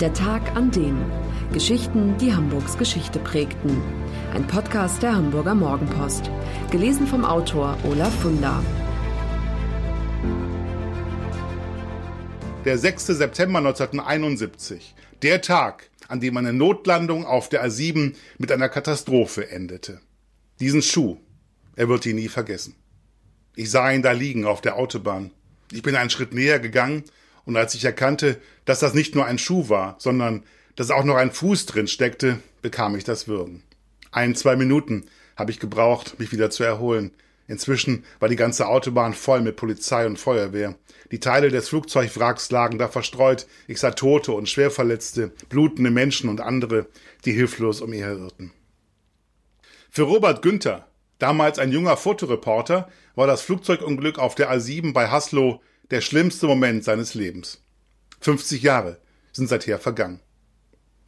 Der Tag an dem. Geschichten, die Hamburgs Geschichte prägten. Ein Podcast der Hamburger Morgenpost. Gelesen vom Autor Olaf Funder. Der 6. September 1971. Der Tag, an dem eine Notlandung auf der A7 mit einer Katastrophe endete. Diesen Schuh, er wird ihn nie vergessen. Ich sah ihn da liegen auf der Autobahn. Ich bin einen Schritt näher gegangen und als ich erkannte, dass das nicht nur ein Schuh war, sondern dass auch noch ein Fuß drin steckte, bekam ich das Würgen. Ein, zwei Minuten habe ich gebraucht, mich wieder zu erholen. Inzwischen war die ganze Autobahn voll mit Polizei und Feuerwehr. Die Teile des Flugzeugwracks lagen da verstreut. Ich sah Tote und Schwerverletzte, blutende Menschen und andere, die hilflos umherirrten. Für Robert Günther, damals ein junger Fotoreporter, war das Flugzeugunglück auf der A7 bei Haslo der schlimmste Moment seines Lebens. 50 Jahre sind seither vergangen.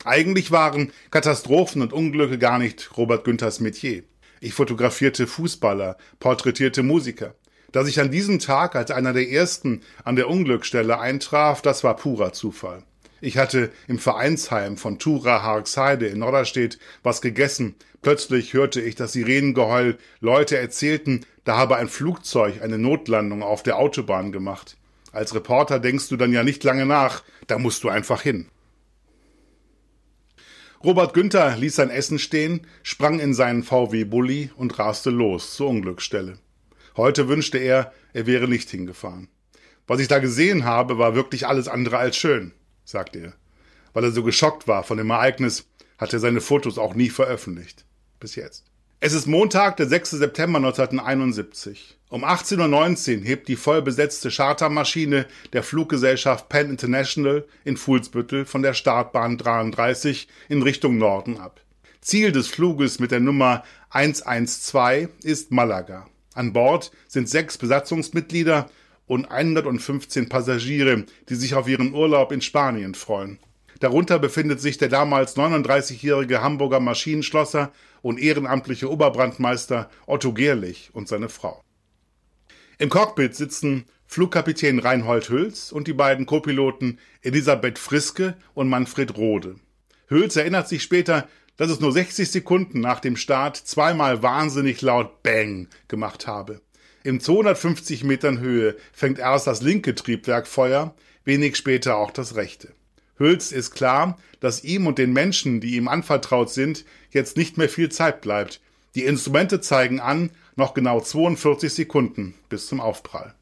Eigentlich waren Katastrophen und Unglücke gar nicht Robert Günthers Metier. Ich fotografierte Fußballer, porträtierte Musiker. Dass ich an diesem Tag als einer der ersten an der Unglücksstelle eintraf, das war purer Zufall. Ich hatte im Vereinsheim von Tura Harksheide in Norderstedt was gegessen. Plötzlich hörte ich das Sirenengeheul. Leute erzählten, da habe ein Flugzeug eine Notlandung auf der Autobahn gemacht. Als Reporter denkst du dann ja nicht lange nach, da musst du einfach hin. Robert Günther ließ sein Essen stehen, sprang in seinen VW Bulli und raste los zur Unglücksstelle. Heute wünschte er, er wäre nicht hingefahren. Was ich da gesehen habe, war wirklich alles andere als schön sagte er. Weil er so geschockt war von dem Ereignis, hat er seine Fotos auch nie veröffentlicht. Bis jetzt. Es ist Montag, der 6. September 1971. Um 18.19 Uhr hebt die vollbesetzte Chartermaschine der Fluggesellschaft Penn International in Fuhlsbüttel von der Startbahn 33 in Richtung Norden ab. Ziel des Fluges mit der Nummer 112 ist Malaga. An Bord sind sechs Besatzungsmitglieder und 115 Passagiere, die sich auf ihren Urlaub in Spanien freuen. Darunter befindet sich der damals 39-jährige Hamburger Maschinenschlosser und ehrenamtliche Oberbrandmeister Otto Gerlich und seine Frau. Im Cockpit sitzen Flugkapitän Reinhold Hüls und die beiden Co-Piloten Elisabeth Friske und Manfred Rode. Hüls erinnert sich später, dass es nur 60 Sekunden nach dem Start zweimal wahnsinnig laut Bang gemacht habe. In 250 Metern Höhe fängt erst das linke Triebwerk Feuer, wenig später auch das rechte. Hülz ist klar, dass ihm und den Menschen, die ihm anvertraut sind, jetzt nicht mehr viel Zeit bleibt. Die Instrumente zeigen an, noch genau 42 Sekunden bis zum Aufprall.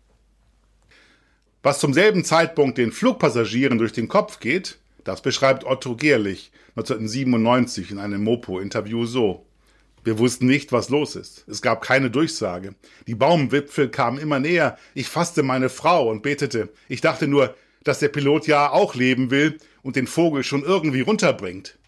Was zum selben Zeitpunkt den Flugpassagieren durch den Kopf geht, das beschreibt Otto Gerlich 1997 in einem Mopo-Interview so. Wir wussten nicht, was los ist. Es gab keine Durchsage. Die Baumwipfel kamen immer näher. Ich fasste meine Frau und betete. Ich dachte nur, dass der Pilot ja auch leben will und den Vogel schon irgendwie runterbringt.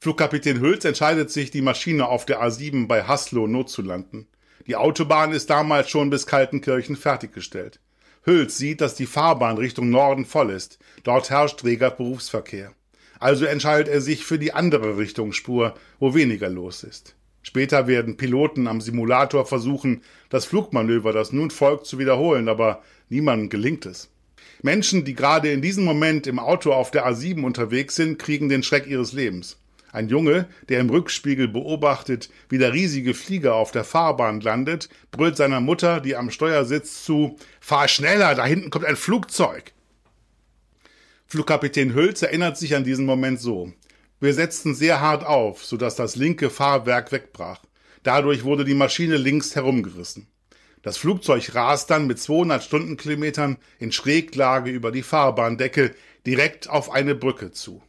Flugkapitän Hülz entscheidet sich, die Maschine auf der A7 bei Haslo notzulanden. Die Autobahn ist damals schon bis Kaltenkirchen fertiggestellt. Hülz sieht, dass die Fahrbahn Richtung Norden voll ist. Dort herrscht reger Berufsverkehr. Also entscheidet er sich für die andere Richtungsspur, wo weniger los ist. Später werden Piloten am Simulator versuchen, das Flugmanöver, das nun folgt, zu wiederholen, aber niemandem gelingt es. Menschen, die gerade in diesem Moment im Auto auf der A7 unterwegs sind, kriegen den Schreck ihres Lebens. Ein Junge, der im Rückspiegel beobachtet, wie der riesige Flieger auf der Fahrbahn landet, brüllt seiner Mutter, die am Steuer sitzt, zu Fahr schneller, da hinten kommt ein Flugzeug. Flugkapitän Hülz erinnert sich an diesen Moment so. Wir setzten sehr hart auf, sodass das linke Fahrwerk wegbrach. Dadurch wurde die Maschine links herumgerissen. Das Flugzeug rast dann mit 200 Stundenkilometern in Schräglage über die Fahrbahndecke direkt auf eine Brücke zu.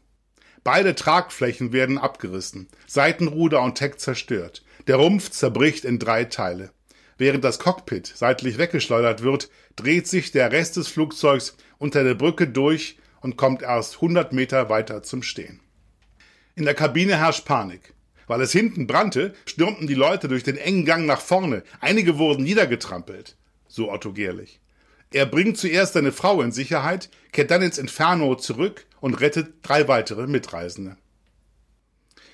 Beide Tragflächen werden abgerissen, Seitenruder und Heck zerstört. Der Rumpf zerbricht in drei Teile. Während das Cockpit seitlich weggeschleudert wird, dreht sich der Rest des Flugzeugs unter der Brücke durch und kommt erst 100 Meter weiter zum Stehen. In der Kabine herrscht Panik. Weil es hinten brannte, stürmten die Leute durch den engen Gang nach vorne. Einige wurden niedergetrampelt. So Otto Gerlich. Er bringt zuerst seine Frau in Sicherheit, kehrt dann ins Inferno zurück und rettet drei weitere Mitreisende.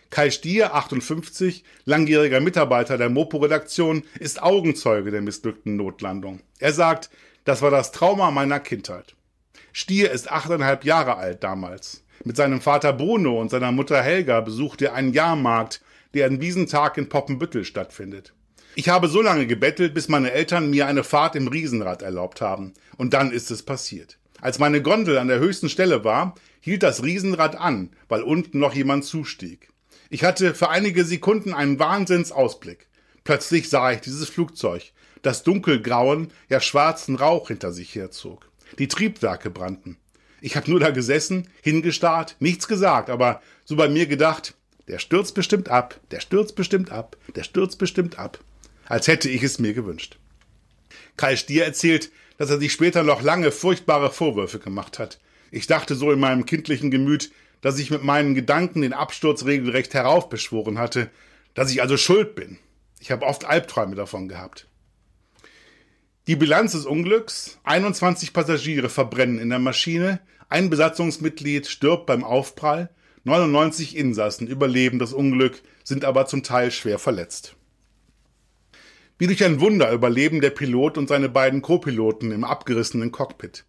Kai Stier, 58, langjähriger Mitarbeiter der Mopo-Redaktion, ist Augenzeuge der missglückten Notlandung. Er sagt, das war das Trauma meiner Kindheit. Stier ist achteinhalb Jahre alt damals. Mit seinem Vater Bruno und seiner Mutter Helga besucht er einen Jahrmarkt, der an diesem Tag in Poppenbüttel stattfindet. Ich habe so lange gebettelt, bis meine Eltern mir eine Fahrt im Riesenrad erlaubt haben. Und dann ist es passiert. Als meine Gondel an der höchsten Stelle war, hielt das Riesenrad an, weil unten noch jemand zustieg. Ich hatte für einige Sekunden einen Wahnsinnsausblick. Plötzlich sah ich dieses Flugzeug, das dunkelgrauen, ja schwarzen Rauch hinter sich herzog. Die Triebwerke brannten. Ich habe nur da gesessen, hingestarrt, nichts gesagt, aber so bei mir gedacht, der stürzt bestimmt ab, der stürzt bestimmt ab, der stürzt bestimmt ab. Als hätte ich es mir gewünscht. Kai Stier erzählt, dass er sich später noch lange furchtbare Vorwürfe gemacht hat. Ich dachte so in meinem kindlichen Gemüt, dass ich mit meinen Gedanken den Absturz regelrecht heraufbeschworen hatte, dass ich also schuld bin. Ich habe oft Albträume davon gehabt. Die Bilanz des Unglücks, 21 Passagiere verbrennen in der Maschine, ein Besatzungsmitglied stirbt beim Aufprall, 99 Insassen überleben das Unglück, sind aber zum Teil schwer verletzt. Wie durch ein Wunder überleben der Pilot und seine beiden Co-Piloten im abgerissenen Cockpit.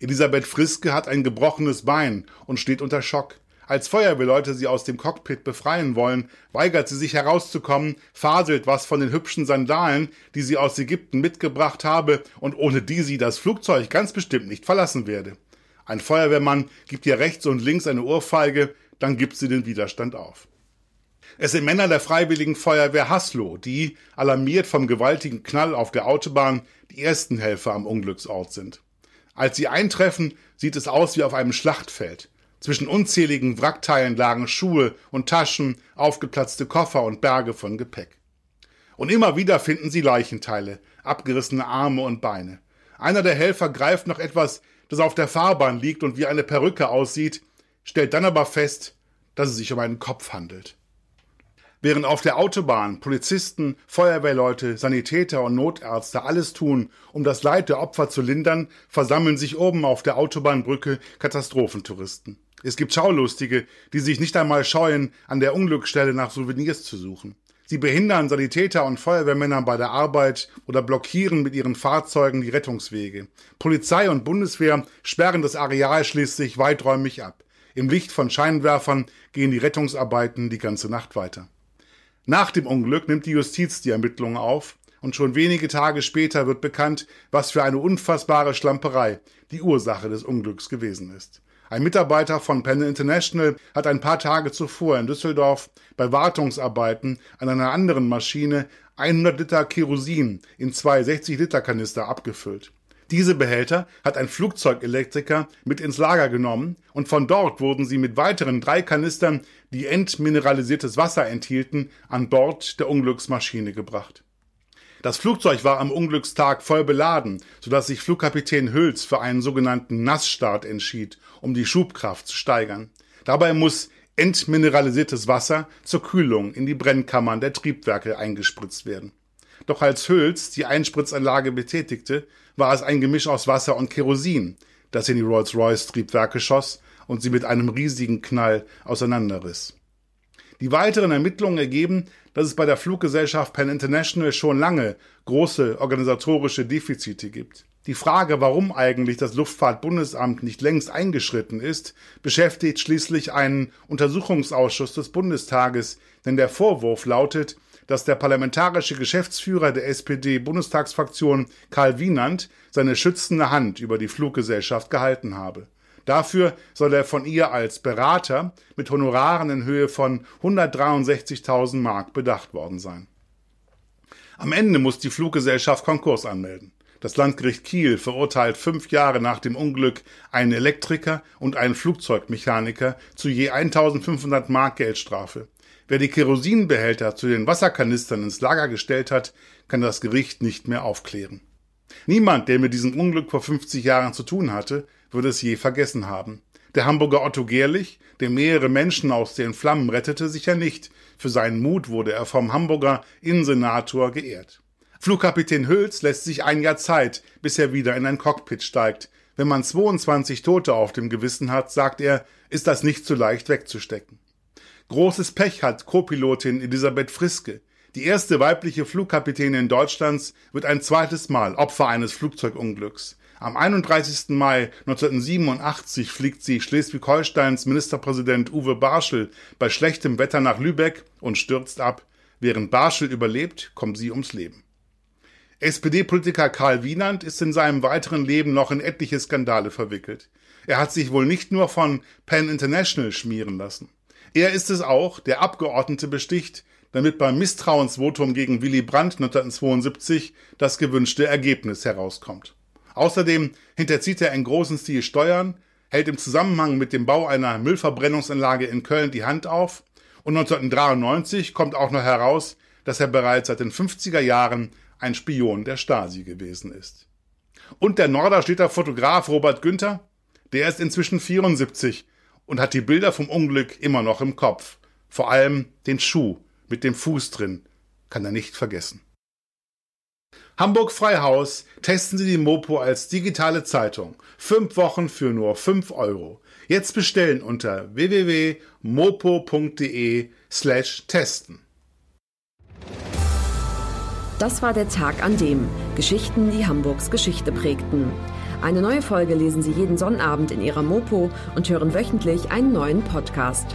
Elisabeth Friske hat ein gebrochenes Bein und steht unter Schock. Als Feuerwehrleute sie aus dem Cockpit befreien wollen, weigert sie sich herauszukommen, faselt was von den hübschen Sandalen, die sie aus Ägypten mitgebracht habe und ohne die sie das Flugzeug ganz bestimmt nicht verlassen werde. Ein Feuerwehrmann gibt ihr rechts und links eine Ohrfeige, dann gibt sie den Widerstand auf. Es sind Männer der Freiwilligen Feuerwehr Haslo, die, alarmiert vom gewaltigen Knall auf der Autobahn, die ersten Helfer am Unglücksort sind. Als sie eintreffen, sieht es aus wie auf einem Schlachtfeld. Zwischen unzähligen Wrackteilen lagen Schuhe und Taschen, aufgeplatzte Koffer und Berge von Gepäck. Und immer wieder finden sie Leichenteile, abgerissene Arme und Beine. Einer der Helfer greift noch etwas, das auf der Fahrbahn liegt und wie eine Perücke aussieht, stellt dann aber fest, dass es sich um einen Kopf handelt. Während auf der Autobahn Polizisten, Feuerwehrleute, Sanitäter und Notärzte alles tun, um das Leid der Opfer zu lindern, versammeln sich oben auf der Autobahnbrücke Katastrophentouristen. Es gibt Schaulustige, die sich nicht einmal scheuen, an der Unglücksstelle nach Souvenirs zu suchen. Sie behindern Sanitäter und Feuerwehrmänner bei der Arbeit oder blockieren mit ihren Fahrzeugen die Rettungswege. Polizei und Bundeswehr sperren das Areal schließlich weiträumig ab. Im Licht von Scheinwerfern gehen die Rettungsarbeiten die ganze Nacht weiter. Nach dem Unglück nimmt die Justiz die Ermittlungen auf und schon wenige Tage später wird bekannt, was für eine unfassbare Schlamperei die Ursache des Unglücks gewesen ist. Ein Mitarbeiter von Penn International hat ein paar Tage zuvor in Düsseldorf bei Wartungsarbeiten an einer anderen Maschine 100 Liter Kerosin in zwei 60 Liter Kanister abgefüllt. Diese Behälter hat ein Flugzeugelektriker mit ins Lager genommen und von dort wurden sie mit weiteren drei Kanistern, die entmineralisiertes Wasser enthielten, an Bord der Unglücksmaschine gebracht. Das Flugzeug war am Unglückstag voll beladen, sodass sich Flugkapitän Hülz für einen sogenannten Nassstart entschied, um die Schubkraft zu steigern. Dabei muss entmineralisiertes Wasser zur Kühlung in die Brennkammern der Triebwerke eingespritzt werden. Doch als Hülz die Einspritzanlage betätigte, war es ein Gemisch aus Wasser und Kerosin, das in die Rolls-Royce-Triebwerke schoss und sie mit einem riesigen Knall auseinanderriss. Die weiteren Ermittlungen ergeben, dass es bei der Fluggesellschaft Penn International schon lange große organisatorische Defizite gibt. Die Frage, warum eigentlich das Luftfahrtbundesamt nicht längst eingeschritten ist, beschäftigt schließlich einen Untersuchungsausschuss des Bundestages, denn der Vorwurf lautet, dass der parlamentarische Geschäftsführer der SPD-Bundestagsfraktion Karl Wienand seine schützende Hand über die Fluggesellschaft gehalten habe. Dafür soll er von ihr als Berater mit Honoraren in Höhe von 163.000 Mark bedacht worden sein. Am Ende muss die Fluggesellschaft Konkurs anmelden. Das Landgericht Kiel verurteilt fünf Jahre nach dem Unglück einen Elektriker und einen Flugzeugmechaniker zu je 1500 Mark Geldstrafe. Wer die Kerosinbehälter zu den Wasserkanistern ins Lager gestellt hat, kann das Gericht nicht mehr aufklären. Niemand, der mit diesem Unglück vor 50 Jahren zu tun hatte, würde es je vergessen haben. Der Hamburger Otto Gerlich, der mehrere Menschen aus den Flammen rettete, sicher nicht. Für seinen Mut wurde er vom Hamburger Innensenator geehrt. Flugkapitän Hülz lässt sich ein Jahr Zeit, bis er wieder in ein Cockpit steigt. Wenn man 22 Tote auf dem Gewissen hat, sagt er, ist das nicht so leicht wegzustecken. Großes Pech hat Co-Pilotin Elisabeth Friske. Die erste weibliche Flugkapitänin Deutschlands wird ein zweites Mal Opfer eines Flugzeugunglücks. Am 31. Mai 1987 fliegt sie Schleswig-Holsteins Ministerpräsident Uwe Barschel bei schlechtem Wetter nach Lübeck und stürzt ab. Während Barschel überlebt, kommt sie ums Leben. SPD-Politiker Karl Wienand ist in seinem weiteren Leben noch in etliche Skandale verwickelt. Er hat sich wohl nicht nur von Penn International schmieren lassen. Er ist es auch, der Abgeordnete besticht, damit beim Misstrauensvotum gegen Willy Brandt 1972 das gewünschte Ergebnis herauskommt. Außerdem hinterzieht er in großen Stil Steuern, hält im Zusammenhang mit dem Bau einer Müllverbrennungsanlage in Köln die Hand auf und 1993 kommt auch noch heraus, dass er bereits seit den 50er Jahren ein Spion der Stasi gewesen ist. Und der Norderstädter Fotograf Robert Günther, der ist inzwischen 74 und hat die Bilder vom Unglück immer noch im Kopf. Vor allem den Schuh mit dem Fuß drin kann er nicht vergessen. Hamburg Freihaus testen Sie die Mopo als digitale Zeitung. Fünf Wochen für nur fünf Euro. Jetzt bestellen unter www.mopo.de slash testen. Das war der Tag an dem Geschichten, die Hamburgs Geschichte prägten. Eine neue Folge lesen Sie jeden Sonnabend in Ihrer Mopo und hören wöchentlich einen neuen Podcast.